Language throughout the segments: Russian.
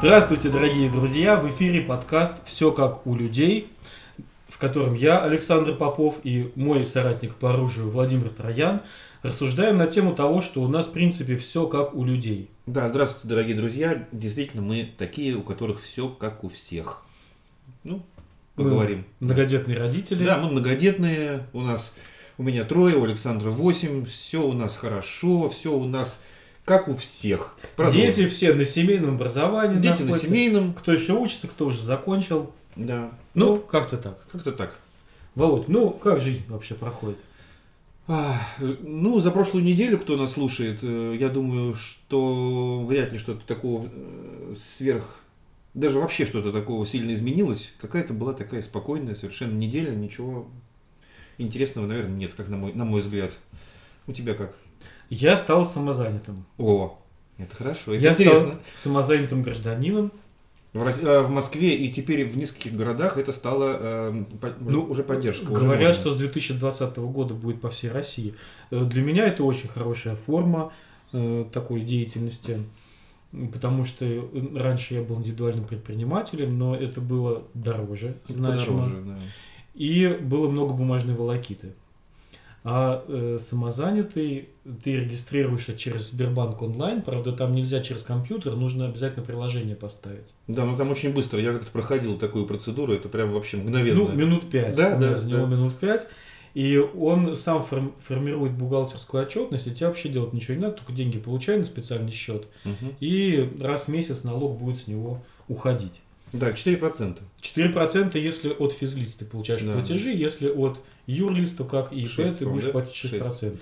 Здравствуйте, дорогие друзья! В эфире подкаст «Все как у людей», в котором я, Александр Попов, и мой соратник по оружию Владимир Троян рассуждаем на тему того, что у нас, в принципе, все как у людей. Да, здравствуйте, дорогие друзья. Действительно, мы такие, у которых все как у всех. Ну, поговорим. Мы многодетные родители. Да, мы многодетные. У нас, у меня трое, у Александра восемь. Все у нас хорошо, все у нас как у всех. Продолжим. Дети все на семейном образовании Дети находятся. на семейном. Кто еще учится, кто уже закончил. Да. Ну, ну как-то так. Как-то так. Володь, ну как жизнь вообще проходит? Ну, за прошлую неделю, кто нас слушает, э, я думаю, что вряд ли что-то такого э, сверх... Даже вообще что-то такого сильно изменилось. Какая-то была такая спокойная совершенно неделя, ничего интересного, наверное, нет, как на мой, на мой взгляд. У тебя как? Я стал самозанятым. О, это хорошо, это я интересно. стал самозанятым гражданином. В, э, в Москве и теперь в нескольких городах это стало э, ну, уже поддержка. Говорят, уже что с 2020 года будет по всей России. Э, для меня это очень хорошая форма э, такой деятельности, потому что раньше я был индивидуальным предпринимателем, но это было дороже, значимо. Подороже, да. И было много бумажной волокиты. А э, самозанятый ты регистрируешься через Сбербанк онлайн, правда там нельзя через компьютер, нужно обязательно приложение поставить. Да, но там очень быстро. Я как-то проходил такую процедуру, это прям вообще мгновенно. Ну, минут пять. Да, да. Занял да. минут пять. И он сам формирует бухгалтерскую отчетность, и тебе вообще делать ничего не надо, только деньги получай на специальный счет, угу. и раз в месяц налог будет с него уходить. Да, 4%. 4% если от физлиц ты получаешь да. платежи, если от юрлиц, то как и ИП ты будешь да? платить 6%. 6.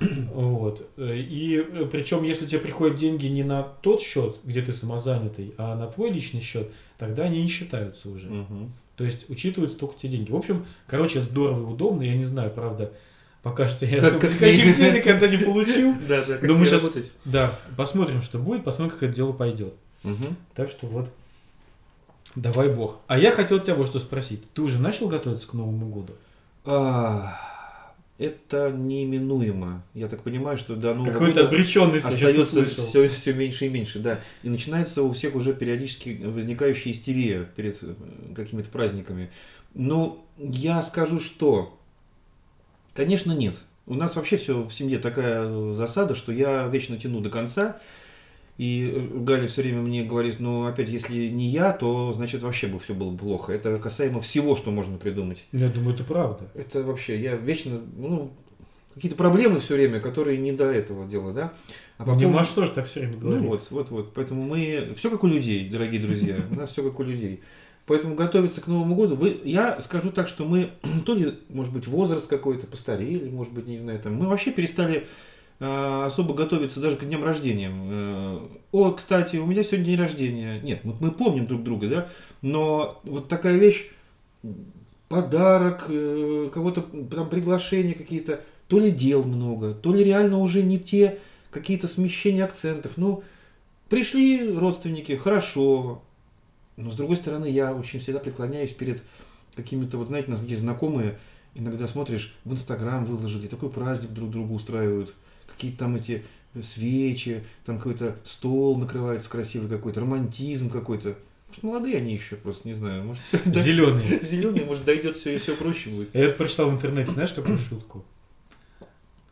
Вот. И причем, если тебе приходят деньги не на тот счет, где ты самозанятый, а на твой личный счет, тогда они не считаются уже. Угу. То есть учитываются только те деньги. В общем, короче, здорово и удобно. Я не знаю, правда, пока что я как, как никаких денег когда не получил. Да, да, как мы сейчас, Да, посмотрим, что будет, посмотрим, как это дело пойдет. Так что вот Давай бог. А я хотел тебя вот что спросить. Ты уже начал готовиться к Новому году? А, это неминуемо. Я так понимаю, что до Нового Какой-то года обреченность остается все, все меньше и меньше, да. И начинается у всех уже периодически возникающая истерия перед э, какими-то праздниками. Но я скажу, что, конечно, нет. У нас вообще все в семье такая засада, что я вечно тяну до конца. И э, Галя все время мне говорит, ну опять, если не я, то значит вообще бы все было плохо. Это касаемо всего, что можно придумать. Я думаю, это правда. Это вообще, я вечно, ну, какие-то проблемы все время, которые не до этого дела, да? А по поводу... что же так все время говорит. Ну вот, вот, вот. Поэтому мы, все как у людей, дорогие друзья, у нас все как у людей. Поэтому готовиться к Новому году, вы, я скажу так, что мы, то ли, может быть, возраст какой-то постарели, может быть, не знаю, там, мы вообще перестали особо готовиться даже к дням рождения. Э, О, кстати, у меня сегодня день рождения. Нет, мы, помним друг друга, да, но вот такая вещь, подарок, э, кого-то там приглашения какие-то, то ли дел много, то ли реально уже не те какие-то смещения акцентов. Ну, пришли родственники, хорошо, но с другой стороны, я очень всегда преклоняюсь перед какими-то, вот знаете, у нас есть знакомые, иногда смотришь, в Инстаграм выложили, такой праздник друг другу устраивают – какие-то там эти свечи, там какой-то стол накрывается красивый какой-то, романтизм какой-то. Может, молодые они еще просто, не знаю. Может, Зеленые. Зеленые, может, дойдет все и все проще будет. Я это прочитал в интернете, знаешь, какую шутку?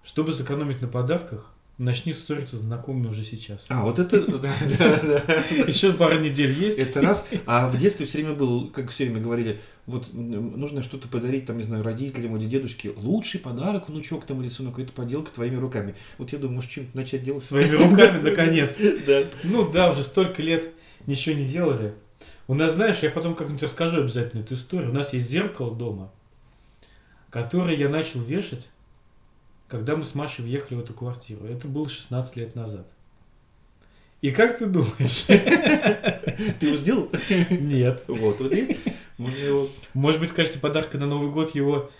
Чтобы сэкономить на подарках, Начни ссориться с знакомыми уже сейчас. А, вот это, да, да, да. Еще пару недель есть. Это раз. А в детстве все время был, как все время говорили, вот нужно что-то подарить, там, не знаю, родителям или дедушке. Лучший подарок, внучок там или сынок, это поделка твоими руками. Вот я думаю, может, что-нибудь начать делать. Своими руками, наконец. Ну да, уже столько лет ничего не делали. У нас, знаешь, я потом как-нибудь расскажу обязательно эту историю. У нас есть зеркало дома, которое я начал вешать когда мы с Машей въехали в эту квартиру. Это было 16 лет назад. И как ты думаешь? Ты его сделал? Нет. Вот, вот и можно его... Может быть, в качестве подарка на Новый год его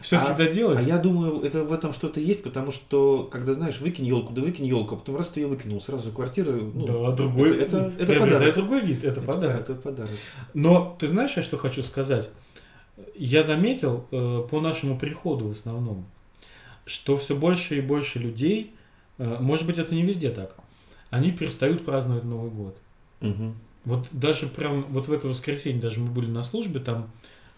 все-таки а, доделать? А я думаю, это в этом что-то есть, потому что, когда знаешь, выкинь елку, да выкинь елку, а потом раз ты ее выкинул, сразу квартира. Ну, да, другой. Это, это, это подарок. другой вид, это, это подарок. Это подарок. Но ты знаешь, я что хочу сказать? Я заметил э, по нашему приходу в основном, что все больше и больше людей, э, может быть, это не везде так, они перестают праздновать Новый год. Мгм. Вот даже прям вот в это воскресенье, даже мы были на службе, там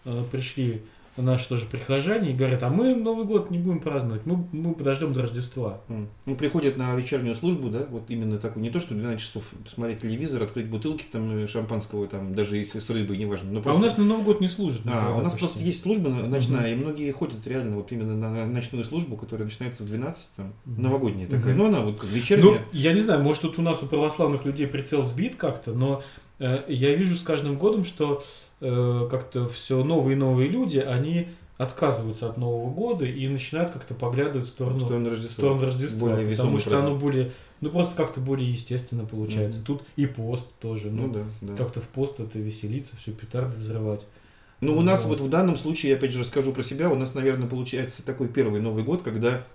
э, пришли наши тоже прихожане и говорят, а мы Новый год не будем праздновать, мы, мы подождем до Рождества. М. Ну, приходят на вечернюю службу, да, вот именно такую, не то, что 12 часов посмотреть телевизор, открыть бутылки там э, шампанского, там, даже если с рыбой, неважно. но А у просто- нас на Новый год не служат. А, у нас почти. просто есть служба на- ночная, и многие ходят реально вот именно на ночную службу, которая начинается в 12, там, Мгм. новогодняя такая. Мгм. Но она вот Ну, вечерняя. я не знаю, может тут у нас у православных людей прицел сбит как-то, но э, я вижу с каждым годом, что э, как-то все новые и новые люди, они отказываются от Нового года и начинают как-то поглядывать в сторону, в сторону в Рождества. сторону Рождества, Более потому что праздник. оно более, ну просто как-то более естественно получается. Мгм. Тут и пост тоже, ну, Ну да, да. как-то в пост это веселиться, все петарды взрывать. Ну, у нас Вот. вот в данном случае, я опять же расскажу про себя, у нас, наверное, получается такой первый Новый год, когда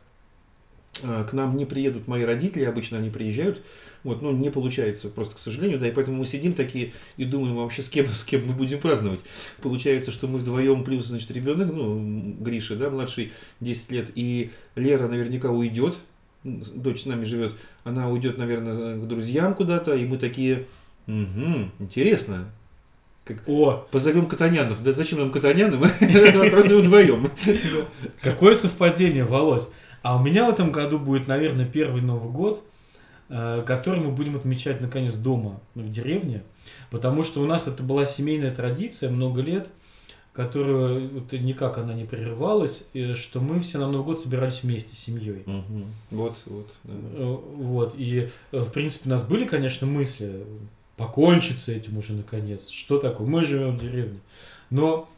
э, к нам не приедут мои родители, обычно они приезжают, вот, ну, не получается просто, к сожалению, да, и поэтому мы сидим такие и думаем вообще с кем, с кем мы будем праздновать. Получается, что мы вдвоем, плюс, значит, ребенок, ну, Гриша, да, младший, 10 лет, и Лера наверняка уйдет, дочь с нами живет, она уйдет, наверное, к друзьям куда-то, и мы такие, «Мгм, интересно, О, Позовем Катанянов. Да зачем нам Катаняны? Мы празднуем вдвоем. Какое совпадение, Володь. А у меня в этом году будет, наверное, первый Новый год, э, который мы будем отмечать наконец дома в деревне, потому что у нас это была семейная традиция много лет, которая вот никак она не прерывалась, что мы все на Новый год собирались вместе с семьей. Вот, вот. да. Э, Вот, и э, в принципе у нас были, конечно, мысли покончить с этим уже наконец. Что такое? Мы живем в деревне. Но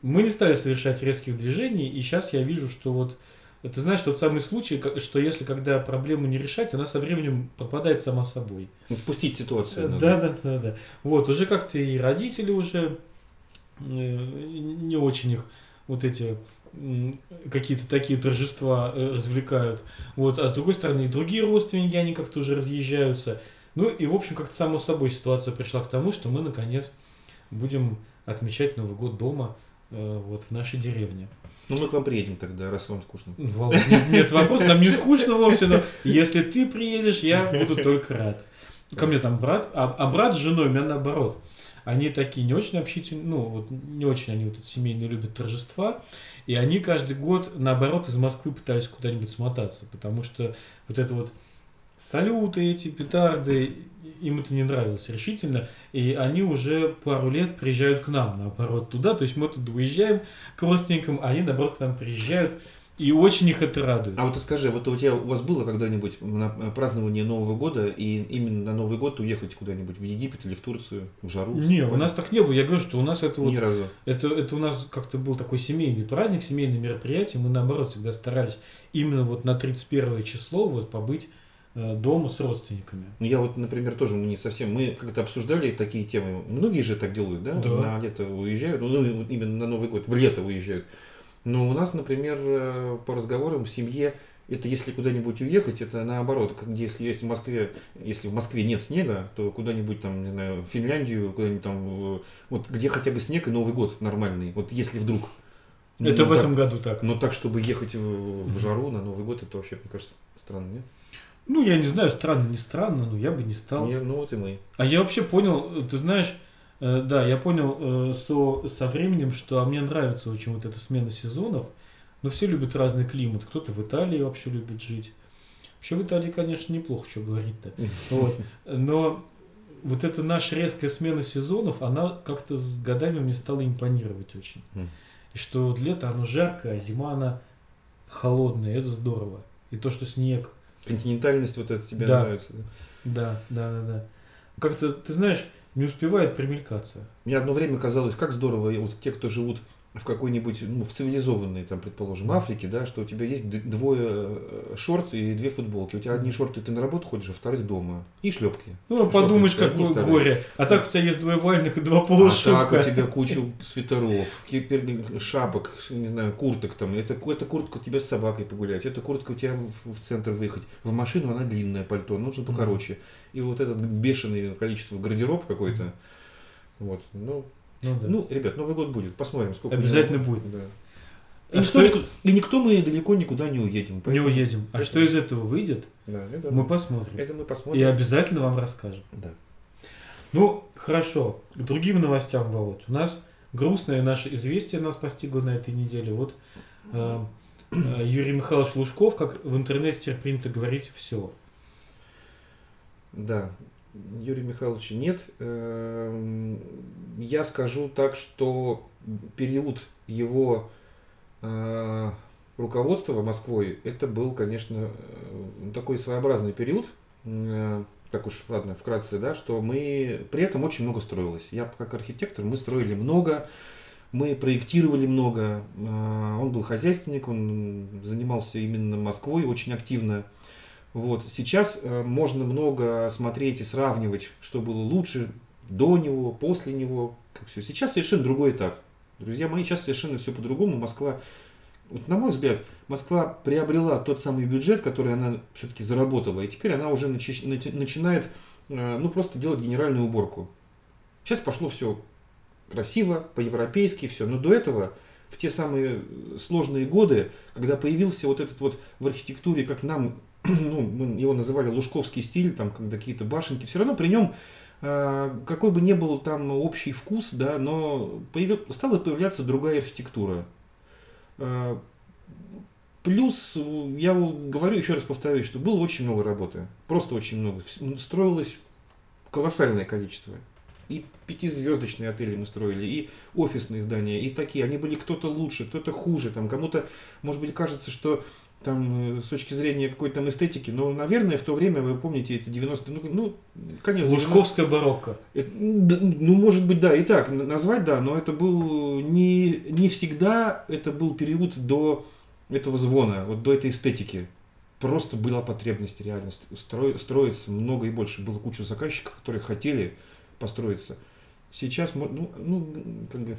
мы не стали совершать резких движений, и сейчас я вижу, что вот это знаешь тот самый случай, что если когда проблему не решать, она со временем пропадает сама собой. Отпустить ситуацию. Э, надо. Да, да, да, да. Вот, уже как-то и родители уже э, не очень их вот эти какие-то такие торжества э, развлекают. Вот, а с другой стороны, и другие родственники, они как-то уже разъезжаются. Ну и, в общем, как-то само собой ситуация пришла к тому, что мы, наконец, будем отмечать Новый год дома, э, вот, в нашей деревне. Ну, мы к вам приедем тогда, раз вам скучно. Володь, нет, нет вопроса, нам не скучно вовсе, но если ты приедешь, я буду только рад. Ко мне там брат, а, а брат с женой у меня наоборот. Они такие не очень общительные, ну вот не очень они вот эти семейные любят торжества, и они каждый год наоборот из Москвы пытались куда-нибудь смотаться, потому что вот это вот салюты эти, петарды, им это не нравилось решительно, и они уже пару лет приезжают к нам, наоборот, туда, то есть мы туда уезжаем к родственникам, а они, наоборот, к нам приезжают, и очень их это радует. А вот скажи, вот у тебя у вас было когда-нибудь на празднование Нового года и именно на Новый год уехать куда-нибудь в Египет или в Турцию, в жару? Не, у нас так не было. Я говорю, что у нас это вот Ни разу. это, это у нас как-то был такой семейный праздник, семейное мероприятие. Мы наоборот всегда старались именно вот на 31 число вот побыть дома с родственниками. Ну, я вот, например, тоже не совсем... Мы как-то обсуждали такие темы. Многие же так делают, да? Да. На лето уезжают, ну, именно на Новый год, в лето уезжают. Но у нас, например, э, по разговорам в семье, это если куда-нибудь уехать, это наоборот, как если есть в Москве, если в Москве нет снега, то куда-нибудь там, не знаю, в Финляндию, куда-нибудь там, вот где хотя бы снег и Новый год нормальный, вот если вдруг. Ну, это ну, в так- этом году так. Но так, чтобы ехать в, в жару на Новый год, это вообще, мне кажется, странно, нет? Ну, я не знаю, странно, не странно, но я бы не стал. Я- ну вот и мы. А я вообще понял, э, ты знаешь, э, да, я понял э, со, со временем, что а мне нравится очень вот эта смена сезонов. Но все любят разный климат. Кто-то в Италии вообще любит жить. Вообще в Италии, конечно, неплохо, что говорить-то. Вот. Но вот эта наша резкая смена сезонов, она как-то с годами мне стала импонировать очень. Мгм. И что вот лето оно жаркое, а зима она холодная, это здорово. И то, что снег. Континентальность вот это тебе Да. нравится. да? Да, да, да. Как-то, ты знаешь, не успевает примелькаться. Мне одно время казалось, как здорово, вот те, кто живут в какой-нибудь, ну, в цивилизованной, там, предположим, Африке, да, что у тебя есть двое э, шорт и две футболки. У тебя одни шорты, ты на работу ходишь, а вторых дома. И шлепки. Ну, Шорты подумаешь, все одни, какое вторые. горе. А так у тебя есть двое вальных и два А так полушубка. у тебя кучу свитеров, шапок, не знаю, курток там. Это, это куртка у тебя с собакой погулять, это куртка у тебя в, в центр выехать. В машину она длинная, пальто, нужно покороче. И вот это бешеное количество гардероб какой-то. Вот, ну, Ну, да. ну, ребят, Новый год будет, посмотрим, сколько. Обязательно него- будет. Да. А И, никто, что- и никто мы далеко никуда не уедем. не поэтому- уедем. А что из этого выйдет, Да, это, мы посмотрим. это мы И посмотрим. обязательно вам расскажем. Да. Ну, хорошо. К другим новостям, Володь. У нас грустное наше известие нас постигло на этой неделе. Вот э, э, Юрий Михайлович Лужков, как в интернете теперь принято говорить, все. Да, Юрия Михайловича нет. Эм, я скажу так, что период его э, руководства Москвой, это был, конечно, э, такой своеобразный период, э, так уж, ладно, вкратце, да, что мы, при этом очень много строилось. Я как архитектор, мы строили много, мы проектировали много, он был хозяйственник, он занимался именно Москвой очень активно. Вот. Сейчас э, можно много смотреть и сравнивать, что было лучше до него, после него. Как все. Сейчас совершенно другой этап. Друзья мои, сейчас совершенно все по-другому. Москва, вот на мой взгляд, Москва приобрела тот самый бюджет, который она все-таки заработала. И теперь она уже начи- начинает э, ну, просто делать генеральную уборку. Сейчас пошло все красиво, по-европейски все. Но до этого в те самые сложные годы, когда появился вот этот вот в архитектуре, как нам ну, его называли лужковский стиль, там какие-то башенки, все равно при нем а, какой бы ни был там общий вкус, да, но появил, стала появляться другая архитектура. А, плюс, я говорю, еще раз повторюсь, что было очень много работы. Просто очень много. Строилось колоссальное количество. И пятизвездочные отели мы строили, и офисные здания, и такие. Они были кто-то лучше, кто-то хуже. Там кому-то, может быть, кажется, что там, э, с точки зрения какой-то там эстетики, но, наверное, в то время, вы помните, эти 90-е, ну, ну, конечно. Лужковская 90... барокко. Это, ну, может быть, да, и так назвать, да, но это был не, не всегда, это был период до этого звона, вот до этой эстетики. Просто была потребность реально стро, строиться много и больше. Было куча заказчиков, которые хотели построиться. Сейчас, ну, ну как бы,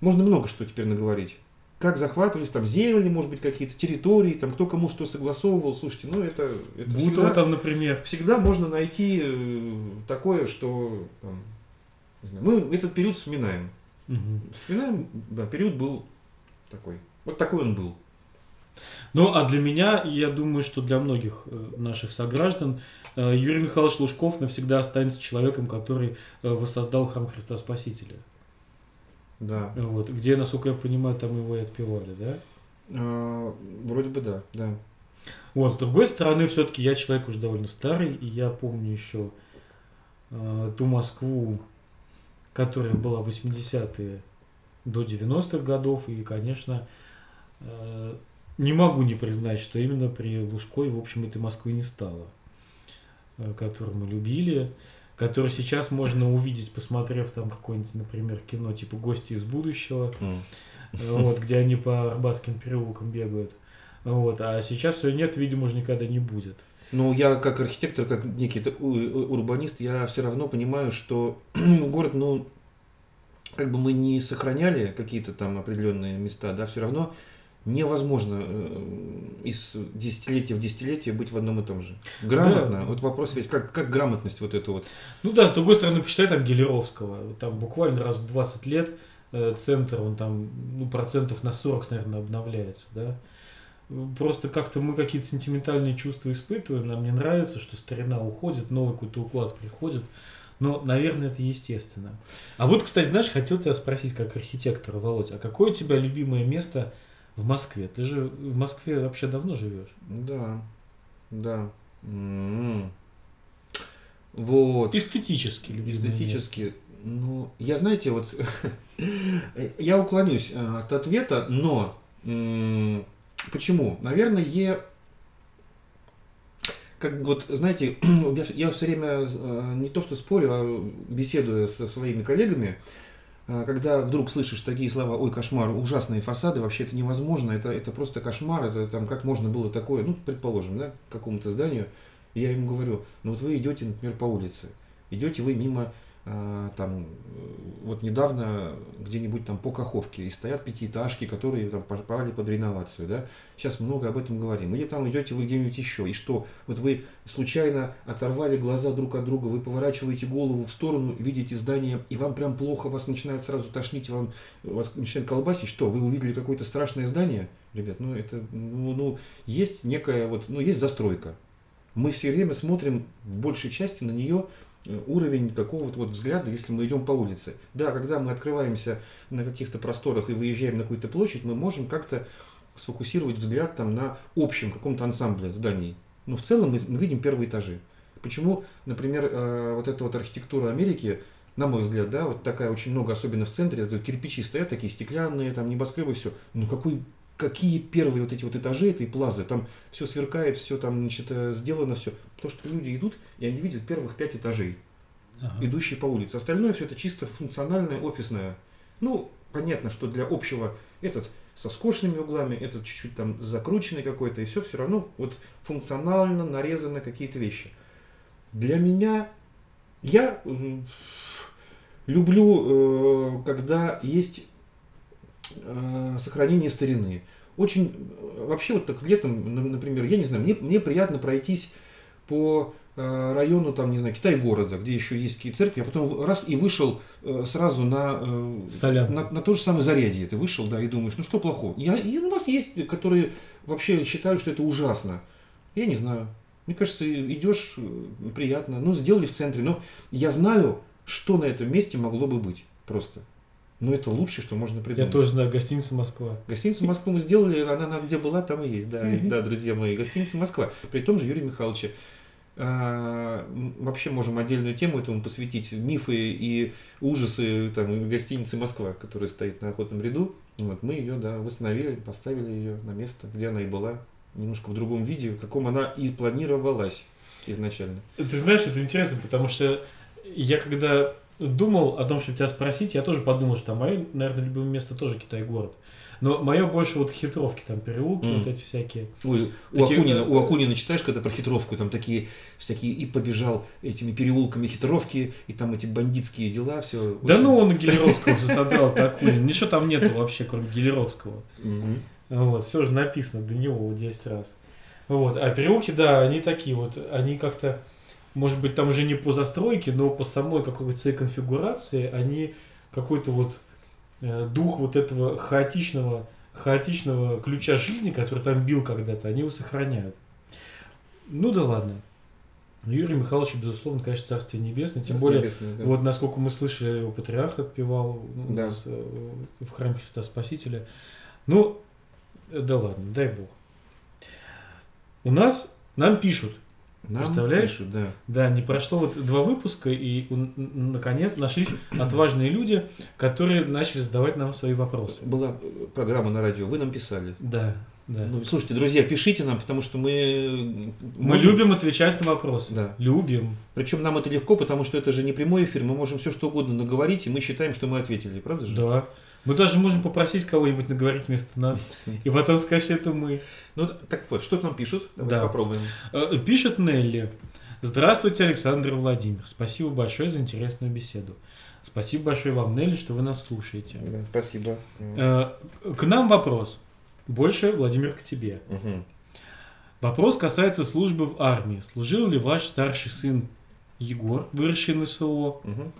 можно много что теперь наговорить как захватывались, там земли, может быть, какие-то территории, там кто кому что согласовывал. Слушайте, ну это, это Бутово всегда, там, например. Всегда можно найти э, такое, что там, знаю, мы этот период вспоминаем. Угу. Вспоминаем, да, период был такой. Вот такой он был. Ну, а для меня, я думаю, что для многих э, наших сограждан, э, Юрий Михайлович Лужков навсегда останется человеком, который воссоздал храм Христа Спасителя. Да. Вот, где, насколько я понимаю, там его и отпевали, да? А, вроде бы да, да. Вот, с другой стороны, все-таки я человек уже довольно старый, и я помню еще э, ту Москву, которая была в 80-е до 90-х годов, и, конечно, э, не могу не признать, что именно при Лужкове, в общем, этой Москвы не стало, э, которую мы любили который сейчас можно увидеть, посмотрев там какое-нибудь, например, кино типа «Гости из будущего», mm. вот, где они по Арбатским переулкам бегают. Вот, а сейчас все нет, видимо, уже никогда не будет. Ну, я как архитектор, как некий урбанист, я все равно понимаю, что город, ну, как бы мы не сохраняли какие-то там определенные места, да, все равно невозможно э, из десятилетия в десятилетие быть в одном и том же. Грамотно. Да. Вот вопрос ведь, как, как грамотность вот эту вот. Ну да, с другой стороны, посчитай там Гелеровского. Там буквально раз в 20 лет э, центр, он там ну, процентов на 40, наверное, обновляется, да. Просто как-то мы какие-то сентиментальные чувства испытываем, нам не нравится, что старина уходит, новый какой-то уклад приходит. Но, наверное, это естественно. А вот, кстати, знаешь, хотел тебя спросить, как архитектора, Володь, а какое у тебя любимое место – в Москве. Ты же в Москве вообще давно живешь. Да, да. М-м-м. Вот. Эстетически Эстетически. Место. Ну, я, знаете, вот я уклонюсь э, от ответа, но почему? Наверное, как вот, знаете, я все время э, не то что спорю, а беседую со своими коллегами, когда вдруг слышишь такие слова, ой, кошмар, ужасные фасады, вообще это невозможно, это, это просто кошмар, это там как можно было такое, ну, предположим, да, какому-то зданию, я ему говорю, ну вот вы идете, например, по улице, идете вы мимо а, там, вот недавно где-нибудь там по Каховке, и стоят пятиэтажки, которые там попали под реновацию, да, сейчас много об этом говорим, или там идете вы где-нибудь еще, и что, вот вы случайно оторвали глаза друг от друга, вы поворачиваете голову в сторону, видите здание, и вам прям плохо, вас начинает сразу тошнить, вам, вас начинает колбасить, что, вы увидели какое-то страшное здание, ребят, ну это, ну, ну есть некая вот, ну есть застройка, мы все время смотрим в большей части на нее уровень какого-то вот взгляда, если мы идем по улице. Да, когда мы открываемся на каких-то просторах и выезжаем на какую-то площадь, мы можем как-то сфокусировать взгляд там на общем каком-то ансамбле зданий. Но в целом мы, мы видим первые этажи. Почему, например, э, вот эта вот архитектура Америки, на мой взгляд, да, вот такая очень много, особенно в центре, тут кирпичи стоят такие стеклянные, там небоскребы, все. Ну какой какие первые вот эти вот этажи этой плазы, там все сверкает, все там, значит, э, сделано все. Потому что люди идут, и они видят первых пять этажей, ага. идущие по улице. Остальное все это чисто функциональное, офисное. Ну, понятно, что для общего этот со скошенными углами, этот чуть-чуть там закрученный какой-то, и все все равно вот функционально нарезаны какие-то вещи. Для меня, я люблю, э, когда есть э, сохранение старины. Очень, вообще вот так летом, например, я не знаю, мне, мне приятно пройтись по э, району, там, не знаю, Китай-города, где еще есть какие церкви, а потом раз и вышел сразу на, на, на то же самое зарядье. Ты вышел, да, и думаешь, ну что плохого? Я, и у нас есть, которые вообще считают, что это ужасно. Я не знаю. Мне кажется, идешь, приятно. Ну, сделали в центре. Но я знаю, что на этом месте могло бы быть просто. Но это лучшее, что можно придумать. Я тоже знаю, гостиница Москва. Гостиницу Москву мы сделали, она, она где была, там и есть. Да, да, друзья мои, гостиница Москва. При том же Юрий Михайлович. А, вообще можем отдельную тему этому посвятить. Мифы и ужасы там, гостиницы Москва, которая стоит на охотном ряду. Вот, мы ее да, восстановили, поставили ее на место, где она и была. Немножко в другом виде, в каком она и планировалась изначально. Ты знаешь, это интересно, потому что я когда думал о том, чтобы тебя спросить, я тоже подумал, что мое, наверное, любимое место тоже Китай-город. Но мое больше вот хитровки, там переулки, mm. вот эти всякие. Ой, такие... у, Акунина, у Акунина читаешь, когда про хитровку, там такие всякие, и побежал этими переулками хитровки, и там эти бандитские дела, все. Да очень... ну он Гелеровского все содрал, Акунин. Ничего там нету вообще, кроме Гелеровского. Mm-hmm. Вот, все же написано до него 10 раз. Вот. А переулки, да, они такие вот, они как-то может быть, там уже не по застройке, но по самой какой-то своей конфигурации они какой-то вот э, дух вот этого хаотичного, хаотичного ключа жизни, который там бил когда-то, они его сохраняют. Ну да ладно. Юрий Михайлович, безусловно, конечно, Царствие Небесное. Тем более, Небесное, да. вот насколько мы слышали, его патриарх отпевал ну, да. нас, э, в храме Христа Спасителя. Ну, да ладно, дай Бог. У нас, нам пишут, нам Представляешь? Пишут, да. Да, не прошло вот два выпуска, и наконец нашлись отважные люди, которые начали задавать нам свои вопросы. Была программа на радио, вы нам писали. Да. Да. Ну, слушайте, друзья, пишите нам, потому что мы... Мы можем... любим отвечать на вопросы. Да. Любим. Причем нам это легко, потому что это же не прямой эфир, мы можем все что угодно наговорить, и мы считаем, что мы ответили, правда же? Да. Мы даже можем попросить кого-нибудь наговорить вместо нас. И потом сказать, что это мы. Ну, так вот, что нам пишут? Давай да. попробуем. Э, пишет Нелли. Здравствуйте, Александр Владимир. Спасибо большое за интересную беседу. Спасибо большое вам, Нелли, что вы нас слушаете. Да, спасибо. Э, к нам вопрос. Больше, Владимир, к тебе. Угу. Вопрос касается службы в армии. Служил ли ваш старший сын Егор, выросший на СО? Угу.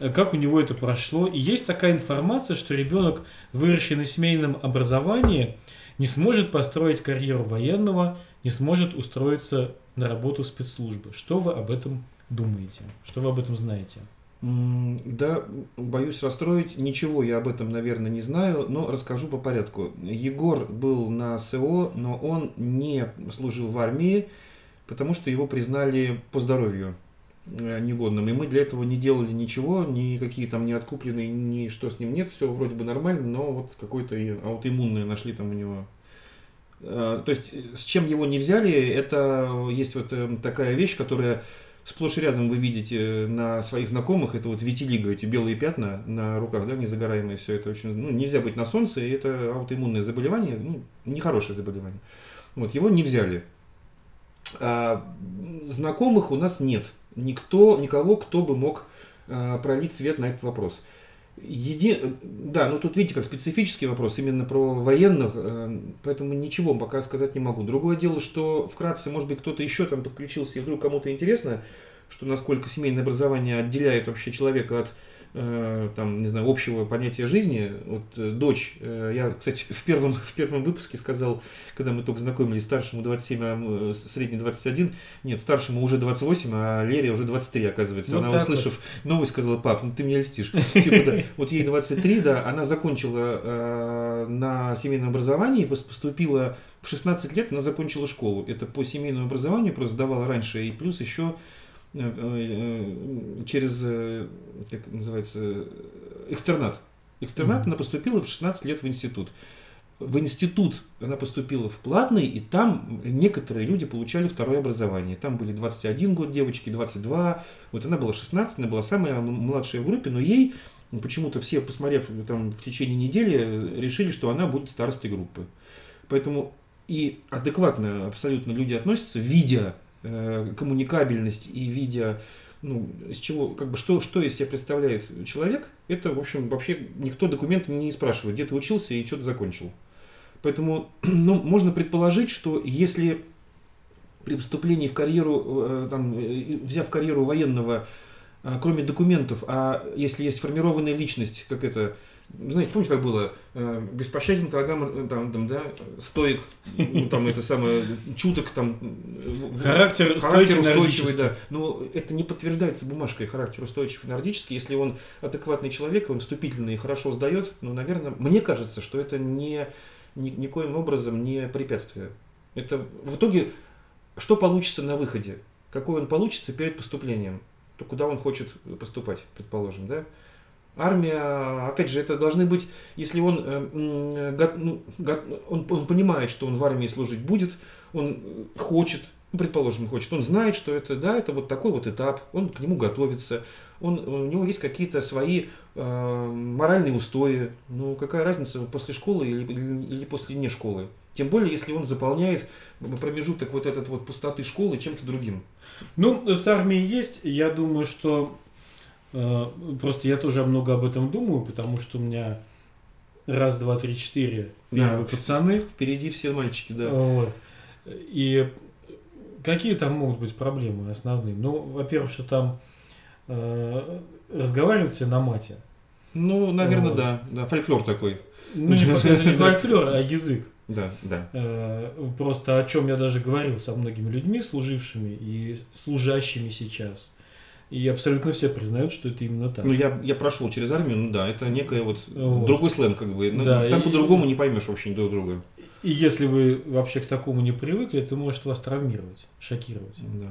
Э, как у него это прошло. И есть такая информация, что ребенок, выросший на семейном образовании, не сможет построить карьеру военного, не сможет устроиться на работу спецслужбы. Что вы об этом думаете? Что вы об этом знаете? Да, боюсь расстроить. Ничего я об этом, наверное, не знаю, но расскажу по порядку. Егор был на СО, но он не служил в армии, потому что его признали по здоровью. Э, негодным. И мы для этого не делали ничего, никакие там не откупленные, ни что с ним нет, все вроде бы нормально, но вот какое-то аутоиммунное нашли там у него. Э, то есть с чем его не взяли, это есть вот э, такая вещь, которая сплошь и рядом вы видите на своих знакомых, это вот витилиго, эти белые пятна на руках, да, незагораемые, все это очень, ну, нельзя быть на солнце, и это аутоиммунное заболевание, ну, нехорошее заболевание. Вот, его не взяли. А знакомых у нас нет никто, никого, кто бы мог э, пролить свет на этот вопрос. Еди... Да, но тут видите, как специфический вопрос именно про военных, э, поэтому ничего пока сказать не могу. Другое дело, что вкратце, может быть, кто-то еще там подключился и вдруг кому-то интересно, что насколько семейное образование отделяет вообще человека от там, не знаю, общего понятия жизни. Вот э, дочь, э, я, кстати, в первом, в первом выпуске сказал, когда мы только знакомились, старшему 27, а средний 21, нет, старшему уже 28, а Лере уже 23, оказывается. Вот она, так услышав новость, сказала, пап, ну ты меня льстишь. Типа, да, вот ей 23, да, она закончила э, на семейном образовании, пос- поступила в 16 лет, она закончила школу. Это по семейному образованию, просто сдавала раньше, и плюс еще э, э, через, э, как называется, э, экстернат. Экстернат Мгм. она поступила в 16 лет в институт. В институт она поступила в платный, и там некоторые люди получали второе образование. Там были 21 год девочки, 22. Вот она была 16, она была самая младшая в группе, но ей почему-то все, посмотрев там в течение недели, решили, что она будет старостой группы. Поэтому и адекватно абсолютно люди относятся, видя э, коммуникабельность и видя, ну, из чего, как бы, что, что из себя представляет человек, это, в общем, вообще никто документы не спрашивает, где ты учился и что ты закончил. Поэтому, ну, можно предположить, что если при поступлении в карьеру, э, там, э, взяв карьеру военного, э, кроме документов, а если есть формированная личность, как это, знаете, помните, как было, э, беспощаден к врагам, э, там, там, да, стоик, ну, там, это самое, чуток, там, Характер, характер устойчивый, да. Но это не подтверждается бумажкой характер устойчивый нордический. Если он адекватный человек, он вступительный и хорошо сдает, ну, наверное, мне кажется, что это не, ни- никоим образом не препятствие. Это в итоге, что получится на выходе? Какой он получится перед поступлением? То куда он хочет поступать, предположим, да? Армия, опять же, это должны быть, если он, э, го- ну, он, он понимает, что он в армии служить будет, он э, хочет, ну, предположим, хочет, он знает, что это, да, это вот такой вот этап, он к нему готовится, он, у него есть какие-то свои э, моральные устои, ну какая разница после школы или, или, после не школы. Тем более, если он заполняет промежуток вот этот вот пустоты школы чем-то другим. Ну, с армией есть. Я думаю, что э, просто я тоже много об этом думаю, потому что у меня раз, два, три, четыре первые Да. пацаны. Впереди все мальчики, да. Вот. И какие там могут быть проблемы основные? Ну, во-первых, что там э, разговаривают все на мате. Ну, наверное, Вот. да, да, фольклор такой. Ну, не, фольклор, это не фольклор, а язык. Да, да. Э, Просто о чем я даже говорил со многими людьми, служившими и служащими сейчас. И абсолютно все признают, что это именно так. Ну, я, я прошел через армию, ну да, это некое вот, Вот. другой сленг, как бы. Ну, Да, там и- по-другому не поймешь вообще друг друга. И если вы вообще к такому не привыкли, это может вас травмировать, шокировать. Да.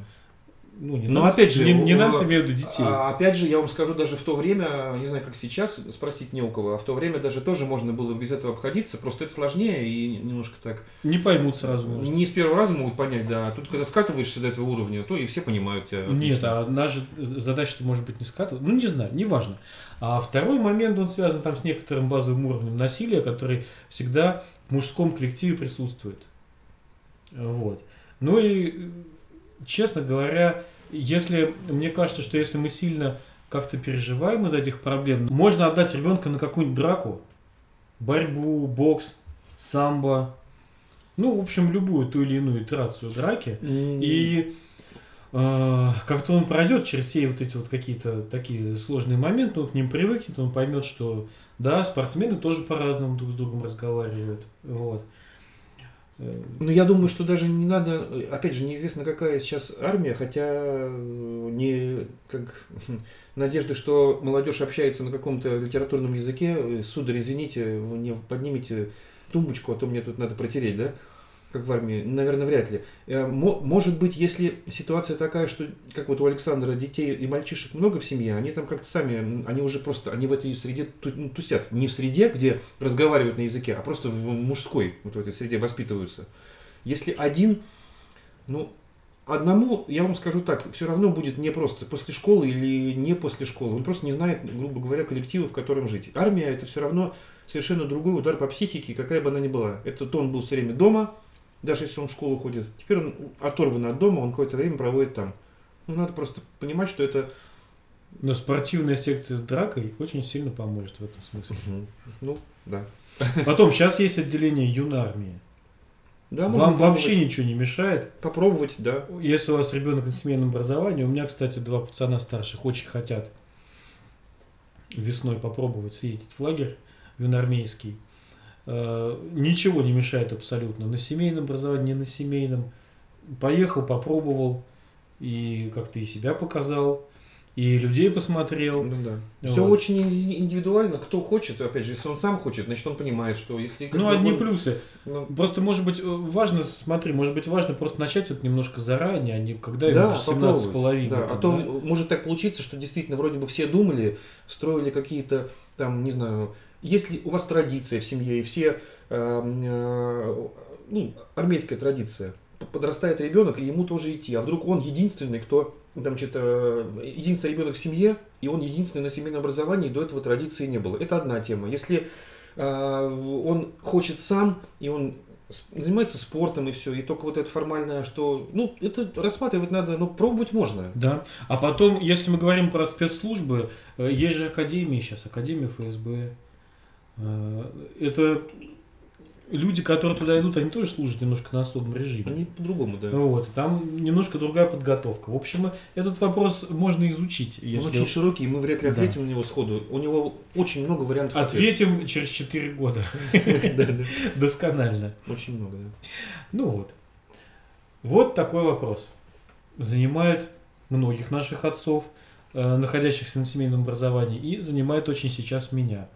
Ну, не Но нас, опять же, не, не у- нас, имею в виду детей. А, опять же, я вам скажу, даже в то время, не знаю, как сейчас, спросить не у кого, а в то время даже тоже можно было без этого обходиться, просто это сложнее и немножко так. Не поймут сразу, может. Не с первого раза могут понять, да. А тут, когда скатываешься до этого уровня, то и все понимают тебя. Нет, отлично. а наша задача может быть не скатывать. Ну, не знаю, неважно. А второй момент, он связан там с некоторым базовым уровнем насилия, который всегда в мужском коллективе присутствует. Вот. Ну и, честно говоря, если, мне кажется, что если мы сильно как-то переживаем из этих проблем, можно отдать ребенка на какую-нибудь драку, борьбу, бокс, самбо, ну, в общем, любую ту или иную итерацию драки. М, И э, как-то он пройдет через все вот эти вот какие-то такие сложные моменты, он к ним привыкнет, он поймет, что да, спортсмены тоже по-разному друг с другом разговаривают. Вот. Э, Ну, я думаю, что даже не надо, опять же, неизвестно, какая сейчас армия, хотя э, не как надежды, что молодежь общается на каком-то литературном языке, э, сударь, извините, вы не поднимите тумбочку, а то мне тут надо протереть, да? Как в армии, наверное, вряд ли. Э, мо- Может быть, если ситуация такая, что, как вот у Александра, детей и мальчишек много в семье, они там как-то сами, они уже просто, они в этой среде ну, тусят. Не в среде, где разговаривают на языке, а просто в мужской, вот в этой среде воспитываются. Если один, ну, одному, я вам скажу так, все равно будет не просто после школы или не после школы. Он просто не знает, грубо говоря, коллектива, в котором жить. Армия это все равно совершенно другой удар по психике, какая бы она ни была. Это то он был все время дома, даже если он в школу ходит. Теперь он оторван от дома, он какое-то время проводит там. Ну, надо просто понимать, что это... Но спортивная секция с дракой очень сильно поможет в этом смысле. Ну, да. Потом, сейчас есть отделение юнармии. Да, Вам вообще ничего не мешает. Попробовать, да. Если у вас ребенок на семейном образовании, у меня, кстати, два пацана старших очень хотят весной попробовать съездить в лагерь юноармейский. Э, ничего не мешает абсолютно. На семейном образовании, не на семейном. Поехал, попробовал и как-то и себя показал и людей посмотрел. Ну да. Вот. Все очень индивидуально. Кто хочет, опять же, если он сам хочет, значит он понимает, что если. Ну, одни он... плюсы. Ну... Просто, может быть, важно, смотри, может быть, важно просто начать это немножко заранее, а не когда да, уже 17 с половиной. Да. Там, а то да? может так получиться, что действительно вроде бы все думали, строили какие-то там, не знаю, если у вас традиция в семье, и все э, э, ну, армейская традиция, подрастает ребенок, и ему тоже идти. А вдруг он единственный, кто там что-то единственный ребенок в семье, и он единственный на семейном образовании, до этого традиции не было. Это одна тема. Если э, он хочет сам, и он занимается спортом и все, и только вот это формальное, что, ну, это рассматривать надо, ну, пробовать можно. Да, а потом, если мы говорим про спецслужбы, э, есть же академии сейчас, Академия ФСБ, э, это люди, которые туда идут, они тоже служат немножко на особом режиме. Они по-другому, да. Вот, там немножко другая подготовка. В общем, этот вопрос можно изучить. Если... Он очень широкий, и мы вряд ли ответим да. на него сходу. У него очень много вариантов. Ответим ответа. через 4 года. Досконально. Очень много, да. Ну вот. Вот такой вопрос. Занимает многих наших отцов, э, находящихся на семейном образовании, и занимает очень сейчас меня.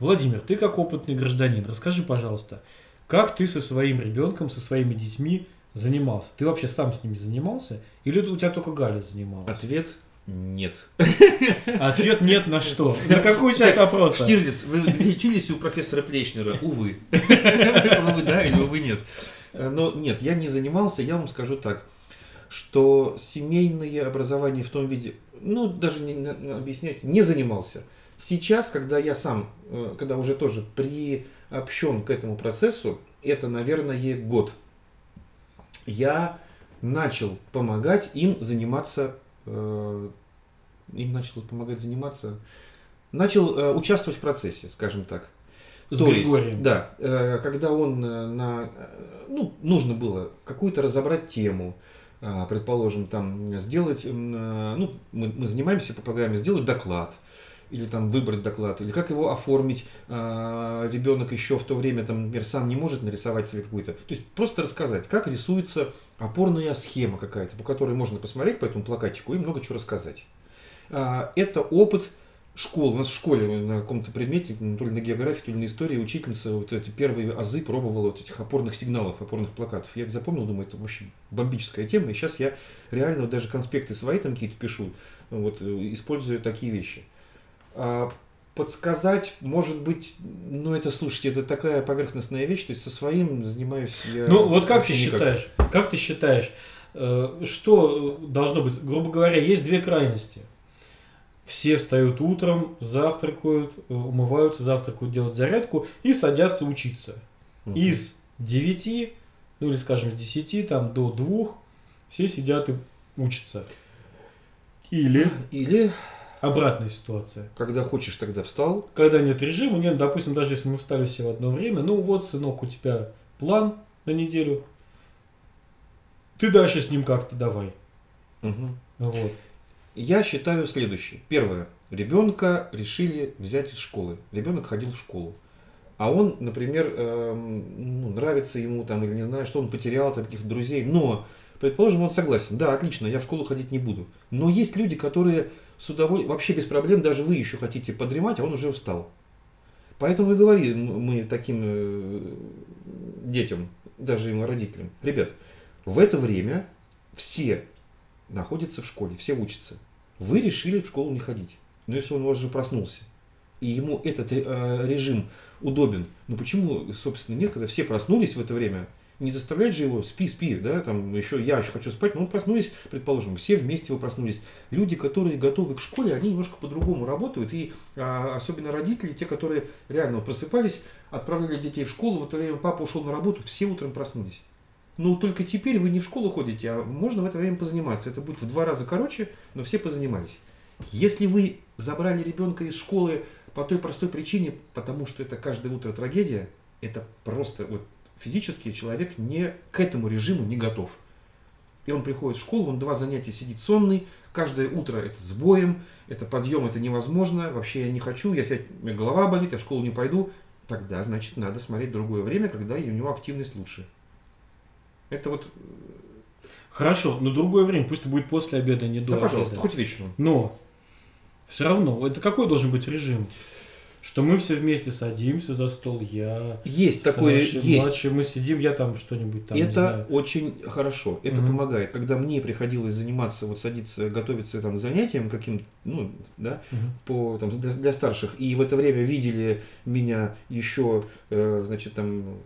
Владимир, ты как опытный гражданин, расскажи, пожалуйста, как ты со своим ребенком, со своими детьми занимался? Ты вообще сам с ними занимался? Или у тебя только Галя занималась? Ответ нет. Ответ нет на что? На какую часть вопроса? Штирлиц, вы лечились у профессора Плечнера? Увы. Увы, да или увы нет. Но нет, я не занимался, я вам скажу так, что семейное образование в том виде, ну даже не объяснять, не занимался. Сейчас, когда я сам, э, когда уже тоже приобщен к этому процессу, это, наверное, год, я начал помогать им заниматься, э, им начал помогать заниматься, начал э, участвовать в процессе, скажем так. С То Григорием. Есть, да, когда он на, ну, нужно было какую-то разобрать тему, предположим, там сделать, ну, мы, мы занимаемся по программе, сделать доклад, или там выбрать доклад, или как его оформить. А, ребенок еще в то время, там, например, сам не может нарисовать себе какую-то. То есть просто рассказать, как рисуется опорная схема какая-то, по которой можно посмотреть по этому плакатику и много чего рассказать. А, это опыт школы. У нас в школе на каком-то предмете, ну, то ли на географии, то ли на истории, учительница вот эти первые азы пробовала вот этих опорных сигналов, опорных плакатов. Я запомнил, думаю, это вообще бомбическая тема. И сейчас я реально вот даже конспекты свои там какие-то пишу, вот, использую такие вещи. А, подсказать, может быть, ну это, слушайте, это такая поверхностная вещь, то есть со своим занимаюсь я... Ну вот как ты считаешь, как ты считаешь, э, что должно быть, грубо говоря, есть две крайности. Все встают утром, завтракают, э, умываются, завтракают, делают зарядку и садятся учиться. Угу. Из 9, ну или скажем с 10 там, до 2 все сидят и учатся. Или... Или Обратная ситуация. Когда хочешь, тогда встал. Когда нет режима, нет, допустим, даже если мы встали все в одно время, ну вот, сынок, у тебя план на неделю, ты дальше с ним как-то давай. Угу. Вот. Я считаю следующее. Первое. Ребенка решили взять из школы. Ребенок ходил в школу. А он, например, э, ну, нравится ему там, или не знаю, что он потерял там каких-то друзей. Но, предположим, он согласен. Да, отлично, я в школу ходить не буду. Но есть люди, которые с удовольствием, вообще без проблем, даже вы еще хотите подремать, а он уже встал. Поэтому и говорим мы таким э, детям, даже им родителям, ребят, в это время все находятся в школе, все учатся. Вы решили в школу не ходить. Но если он у вас же проснулся, и ему этот э, режим удобен, ну почему, собственно, нет, когда все проснулись в это время, не заставлять же его, спи, спи, да, там еще я еще хочу спать, но мы проснулись, предположим, все вместе вы проснулись. Люди, которые готовы к школе, они немножко по-другому работают, и а, особенно родители, те, которые реально просыпались, отправляли детей в школу, в это время папа ушел на работу, все утром проснулись. Но только теперь вы не в школу ходите, а можно в это время позаниматься. Это будет в два раза короче, но все позанимались. Если вы забрали ребенка из школы по той простой причине, потому что это каждое утро трагедия, это просто вот физически человек не, к этому режиму не готов. И он приходит в школу, он два занятия сидит сонный, каждое утро это с боем, это подъем, это невозможно, вообще я не хочу, я сядь, у меня голова болит, я в школу не пойду. Тогда, значит, надо смотреть другое время, когда у него активность лучше. Это вот... Хорошо, но другое время, пусть это будет после обеда, не до Да, обеда. пожалуйста, хоть вечером. Но все равно, это какой должен быть режим? Что мы все вместе садимся за стол, я, Есть такой, есть. младший, мы сидим, я там что-нибудь там, это очень хорошо, это Мгм. помогает. Когда мне приходилось заниматься, вот садиться, готовиться там, к занятиям каким ну, да, Мгм. по, там, для, для старших, и в это время видели меня еще, э, значит, там,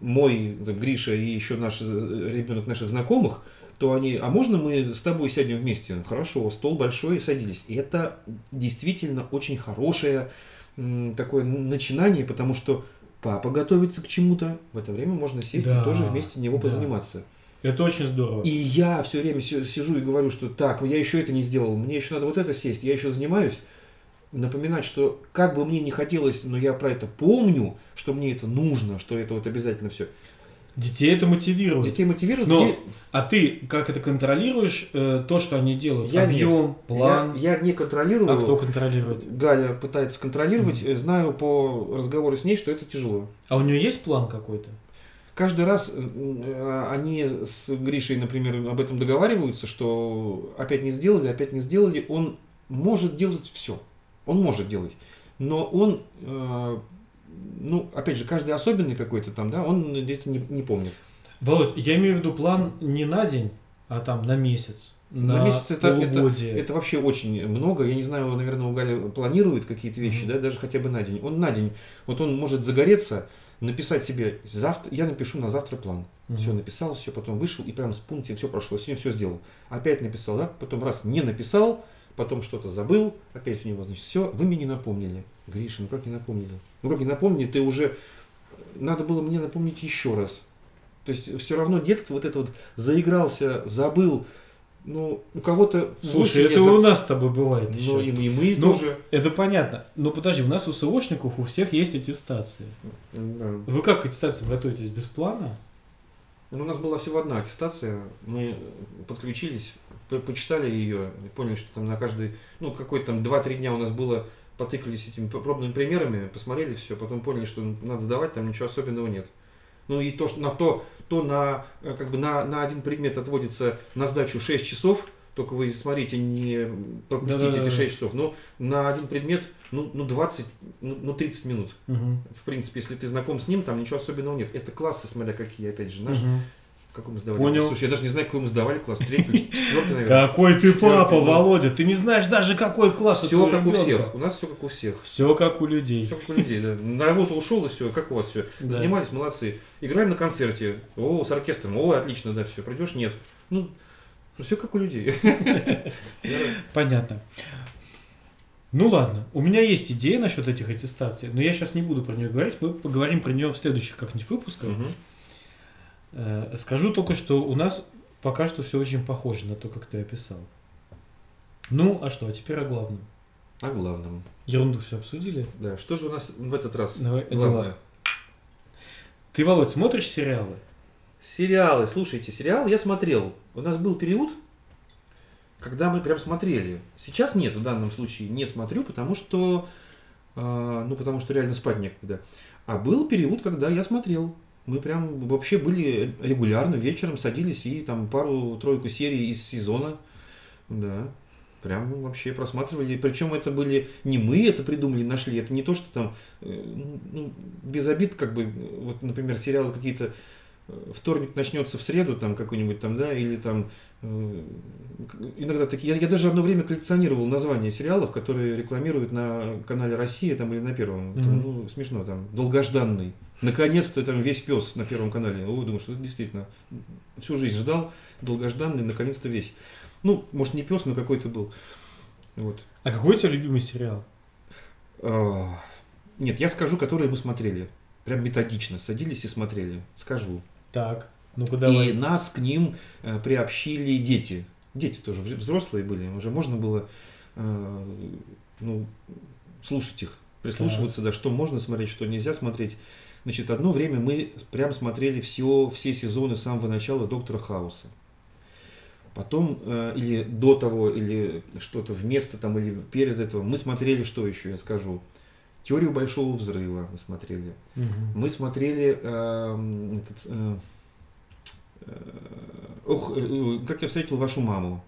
мой там, Гриша и еще наш э, ребенок наших знакомых, то они, а можно мы с тобой сядем вместе? Хорошо, стол большой, садились. И это действительно очень хорошее м, такое начинание, потому что папа готовится к чему-то, в это время можно сесть Да, и тоже вместе него да. позаниматься. Это очень здорово. И я все время си- сижу и говорю, что так, я еще это не сделал, мне еще надо вот это сесть, я еще занимаюсь. Напоминать, что как бы мне не хотелось, но я про это помню, что мне это нужно, что это вот обязательно все. Детей это мотивирует. Детей мотивирует. Но А ты как это контролируешь, э, то, что они делают? Я нет. Объем, план. Я, я не контролирую. А кто контролирует? Галя пытается контролировать. э, Знаю по разговору с ней, что это тяжело. А у нее есть план какой-то? Каждый раз э, э, они с Гришей, например, об этом договариваются, что опять не сделали, опять не сделали. Он может делать все. Он может делать. Но он, э, ну, опять же, каждый особенный какой-то там, да, он это не, не помнит. Володь, я имею в виду план не на день, а там на месяц. На, На месяц это- это- полугодие. Это вообще очень много. Я не знаю, наверное, у Гали планирует какие-то вещи, Мгм. да, даже хотя бы на день. Он на день, вот он может загореться, написать себе завтра, я напишу на завтра план. Мгм. Все написал, все, потом вышел и прям с пунктом все прошло, сегодня все сделал. Опять написал, да, потом раз не написал, потом что-то забыл, опять у него, значит, все, вы мне не напомнили. Гриша, ну как не напомнили? Ну как не напомнили, ты уже, надо было мне напомнить еще раз. То есть все равно детство вот это вот заигрался, забыл, ну, у кого-то Слушай, 8 это лет у нас с тобой бывает но еще. и мы, и мы Ну, тоже. Это понятно. Но подожди, у нас у СОшников у всех есть аттестации. Да. Вы как к аттестации готовитесь? Без плана? Ну, у нас была всего одна аттестация, мы подключились, по- почитали ее, и поняли, что там на каждый, ну, какой-то там 2-3 дня у нас было, потыкались этими пробными примерами, посмотрели все, потом поняли, что надо сдавать, там ничего особенного нет. Ну и то, что на то, то на, э, как бы на, на один предмет отводится на сдачу 6 часов, только вы смотрите, не пропустите Да-да-да. эти 6 часов, но на один предмет, ну, ну 20, ну, ну 30 минут. Мгм. В принципе, если ты знаком с ним, там ничего особенного нет. Это классы, смотря какие, опять же, наш. Мгм. Какой мы сдавали? Понял. Слушай, я даже не знаю, какой мы сдавали класс. Третий, четвертый, наверное. Какой ты папа. Володя! Ты не знаешь даже какой класс Все как у всех. У нас все как у всех. Все как у людей. Все как у людей, да. На работу ушел и все. Как у вас все? Занимались, молодцы. Играем на концерте. О, с оркестром. О, отлично, да, все. Придешь? Нет. Ну, все как у людей. Понятно. Ну ладно, у меня есть идея насчет этих аттестаций, но я сейчас не буду про нее говорить, мы поговорим про нее в следующих как-нибудь выпусках. Мгм. Э, Скажу только, что у нас пока что все очень похоже на то, как ты описал. Ну, а что, а теперь о главном. О главном. Ерунду все обсудили. Да, что же у нас в этот раз Давай главное? делах. Ты, Володь, смотришь сериалы? Сериалы, слушайте, сериал я смотрел. У нас был период, когда мы прям смотрели. Сейчас нет, в данном случае не смотрю, потому что, э, ну, потому что реально спать некогда. А был период, когда я смотрел. Мы прям вообще были регулярно вечером садились и там пару-тройку серий из сезона, да, прям вообще просматривали. Причем это были не мы это придумали, нашли. Это не то, что там, э, ну, без обид, как бы, вот, например, сериалы какие-то э, вторник начнется в среду, там какой-нибудь там, да, или там э, иногда такие. Я, я даже одно время коллекционировал названия сериалов, которые рекламируют на канале Россия там или на первом. Там, Мгм. ну, смешно там. Долгожданный. Наконец-то там весь пес на первом канале. О, думаю, что это действительно всю жизнь ждал, долгожданный, наконец-то весь. Ну, может, не пес, но какой-то был. Вот. А какой у тебя любимый сериал? А, Нет, я скажу, которые мы смотрели. Прям методично садились и смотрели. Скажу. Так, ну-ка давай. И нас к ним э, приобщили дети. Дети тоже вз- взрослые были, уже можно было э, ну, слушать их, прислушиваться, да, что можно смотреть, что нельзя смотреть. Значит, одно время мы прям смотрели все, все сезоны с самого начала Доктора Хауса. Потом, э, или до того, или что-то вместо там, или перед этого, мы смотрели, что еще я скажу. Теорию большого взрыва мы смотрели. Мгм. Мы смотрели эм, этот, э, э, ох, э, как я встретил вашу маму.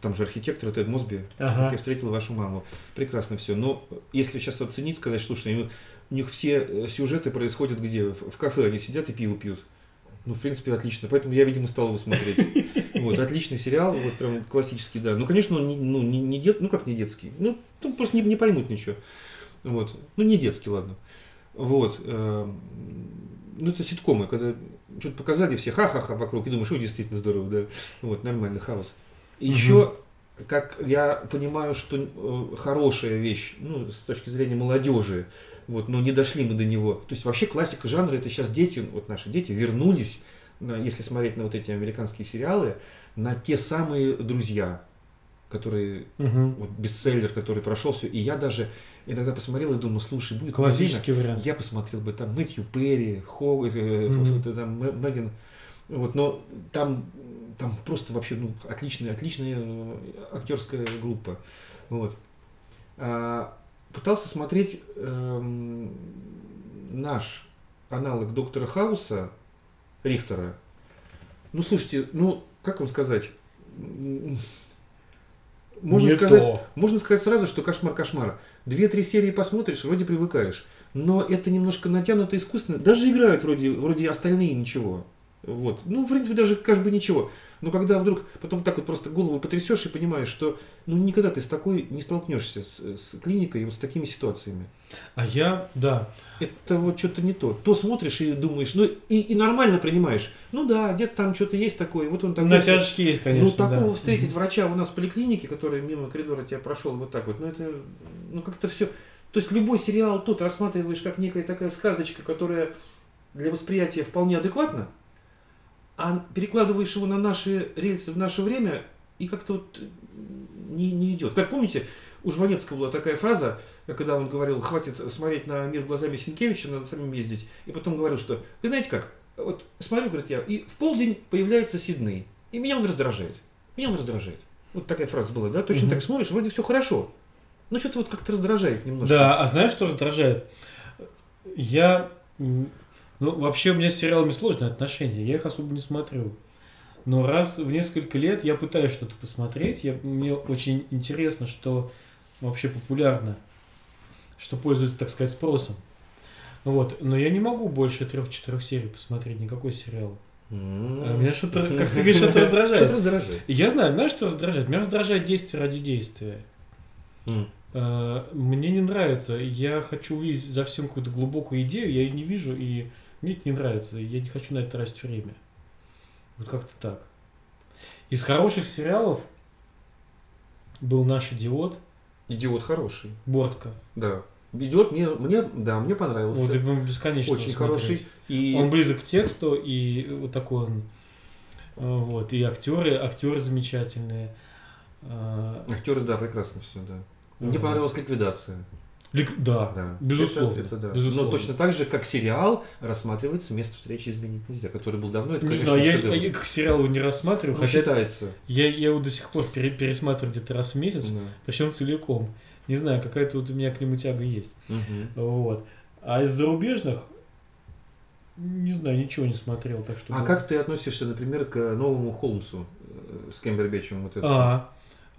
Там же архитектор, это Мосби. Как Ага. я встретил вашу маму. Прекрасно все. Но если сейчас оценить, сказать, слушай, ну, у них все э, сюжеты происходят где? В кафе они сидят и пиво пьют. Ну, в принципе, отлично. Поэтому я, видимо, стал его смотреть. Вот, отличный сериал, вот прям классический, да. Ну, конечно, он не, ну, не, не дет, ну как не детский. Ну, там просто не, не поймут ничего. Вот. Ну, не детский, ладно. Вот. эм, Ну, это ситкомы, когда что-то показали, все ха-ха-ха вокруг, и думаешь, ой, действительно здорово, да. Вот, нормальный хаос. Еще, как я понимаю, что э, хорошая вещь, ну, с точки зрения молодежи, вот, но не дошли мы до него. То есть вообще классика жанра, это сейчас дети, вот наши дети вернулись, если смотреть на вот эти американские сериалы, на те самые друзья, которые Мгм. вот бестселлер, который прошел все. И я даже иногда посмотрел и думал, слушай, будет Классический модно, вариант. Я посмотрел бы там Мэтью Перри, Хо, э, э, это там Меган. Вот, но там, там просто вообще ну, отличная, отличная э, актерская группа. Вот. А, пытался смотреть эм, наш аналог доктора Хауса, Рихтера. Ну, слушайте, ну, как вам сказать? Можно Не сказать, то. можно сказать сразу, что кошмар кошмара. Две-три серии посмотришь, вроде привыкаешь. Но это немножко натянуто искусственно. Даже играют вроде, вроде остальные ничего. Вот. Ну, в принципе, даже как бы ничего. Но когда вдруг потом так вот просто голову потрясешь и понимаешь, что ну никогда ты с такой не столкнешься с, с клиникой и вот с такими ситуациями. А я, да. Это вот что-то не то. То смотришь и думаешь, ну и, и нормально принимаешь. Ну да, где-то там что-то есть такое, вот он такой. Натяжки есть, конечно. ну, такого да. встретить Мгм. врача у нас в поликлинике, который мимо коридора тебя прошел вот так вот, ну это, ну как-то все. То есть любой сериал тут рассматриваешь как некая такая сказочка, которая для восприятия вполне адекватна, а перекладываешь его на наши рельсы в наше время и как-то вот не, не идет. Как помните, у Жванецкого была такая фраза, когда он говорил, хватит смотреть на мир глазами Сенкевича, надо самим ездить. И потом говорил, что, вы знаете как, вот смотрю, говорит я, и в полдень появляется Сидней, и меня он раздражает. Меня он раздражает. Вот такая фраза была, да? Точно Мгм. так смотришь, вроде все хорошо. Но что-то вот как-то раздражает немножко. Да, а знаешь, что раздражает? Я, ну, вообще у меня с сериалами сложные отношения, я их особо не смотрю. Но раз в несколько лет я пытаюсь что-то посмотреть, я, мне очень интересно, что вообще популярно, что пользуется, так сказать, спросом. Вот, но я не могу больше трех-четырех серий посмотреть никакой сериал. А меня что-то, как ты говоришь, что-то раздражает. Что-то раздражает. Я знаю, знаешь, что раздражает? Меня раздражает действие ради действия. Э, Мне не нравится. Я хочу увидеть за всем какую-то глубокую идею, я ее не вижу, и мне это не нравится. Я не хочу на это тратить время. Вот как-то так. Из хороших сериалов был наш идиот, Идиот хороший. Бортка. Да. Идиот мне, мне, да, мне понравился. Вот, мы бесконечно Очень смотреть. хороший. И Он близок к тексту, и вот такой он. э, Вот, и актеры, актеры замечательные. Э, актеры, да, прекрасно все, да. Мне Вот. понравилась ликвидация. Лик- Да, Да. безусловно. Это, это да. безусловно. Но точно так же, как сериал рассматривается место встречи изменить нельзя, который был давно, это, Не конечно, знаю, я, шедевр. я как сериал его не рассматриваю, Ну, хотя считается. я, я его до сих пор пере- пересматриваю где-то раз в месяц, Да. причем целиком. Не знаю, какая-то вот у меня к нему тяга есть. Мгм. Вот. А из зарубежных, не знаю, ничего не смотрел, так что. А да. как ты относишься, например, к новому Холмсу э, с Кембербечем? Вот это? А,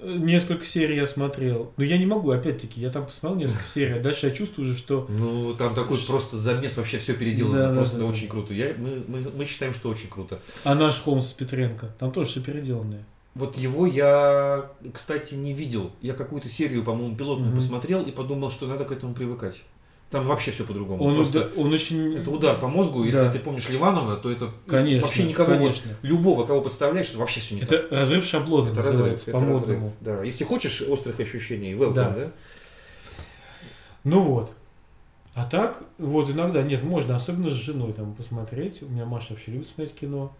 несколько серий я смотрел. Но я не могу, опять-таки, я там посмотрел несколько серий, а дальше я чувствую уже, что Ну, там такой Ш- просто замес, вообще все переделано, Да, да, просто да, да. очень круто. Я, мы, мы, мы считаем, что очень круто. А наш Холмс Петренко, там тоже все переделанное. Вот его я, кстати, не видел. Я какую-то серию, по-моему, пилотную Мгм. посмотрел и подумал, что надо к этому привыкать. Там вообще все по-другому. Он, Просто он очень... это удар по мозгу. Если Да. ты помнишь Ливанова, то это Конечно, вообще никого, конечно. любого, кого подставляешь, это вообще все не Это так. разрыв шаблона Это разрыв, по-модному. Да. Если хочешь острых ощущений, welcome, Да. да? Ну вот. А так, вот иногда, нет, можно, особенно с женой там посмотреть. У меня Маша вообще любит смотреть кино.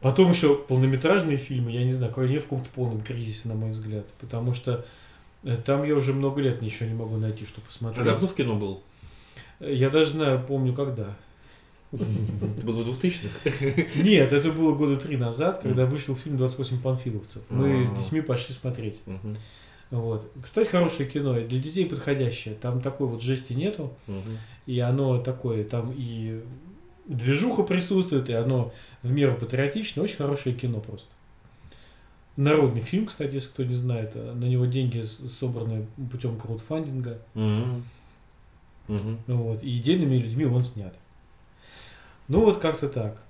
Потом еще полнометражные фильмы, я не знаю, они в каком-то полном кризисе, на мой взгляд. Потому что там я уже много лет ничего не могу найти, что А посмотреть. давно в кино был? Я даже знаю, помню когда. Это было в 2000-х? Нет, это было года три назад, когда вышел фильм «28 панфиловцев». Мы с А. детьми пошли смотреть. Вот. Кстати, хорошее кино, для детей подходящее. Там такой вот жести нету, и оно такое, там и движуха присутствует, и оно в меру патриотичное. Очень хорошее кино просто. Народный фильм, кстати, если кто не знает, э, на него деньги собраны путем краудфандинга. Мгм. Мгм. Вот, и идейными людьми он снят. Ну вот как-то так.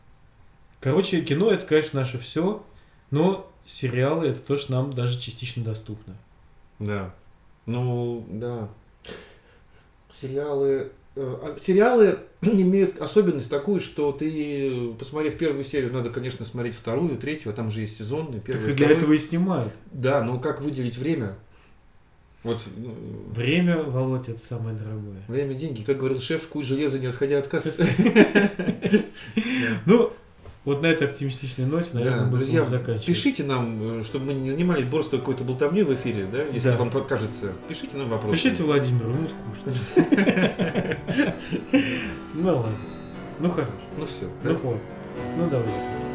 Короче, кино это, конечно, наше все, но сериалы это то, что нам даже частично доступно. Да. Ну, да. Сериалы... э, а Сериалы имеют особенность такую, что ты, посмотрев первую серию, надо, конечно, смотреть вторую, третью, а там же есть сезонные, Так первую, и для вторую. этого и снимают. Да, но как выделить время? Вот э, Время, Володь, это самое дорогое. время деньги. Как говорил шеф, куй железо, не отходя от кассы. Ну, вот на этой оптимистичной ноте, наверное, Да, мы друзья, будем заканчивать. пишите нам, э, чтобы мы не занимались просто какой-то болтовней в эфире, да, если Да. вам покажется. Пишите нам вопросы. Пишите Владимиру, ему скучно. Ну ладно. Ну хорошо. Ну все. Ну хватит. Ну давай.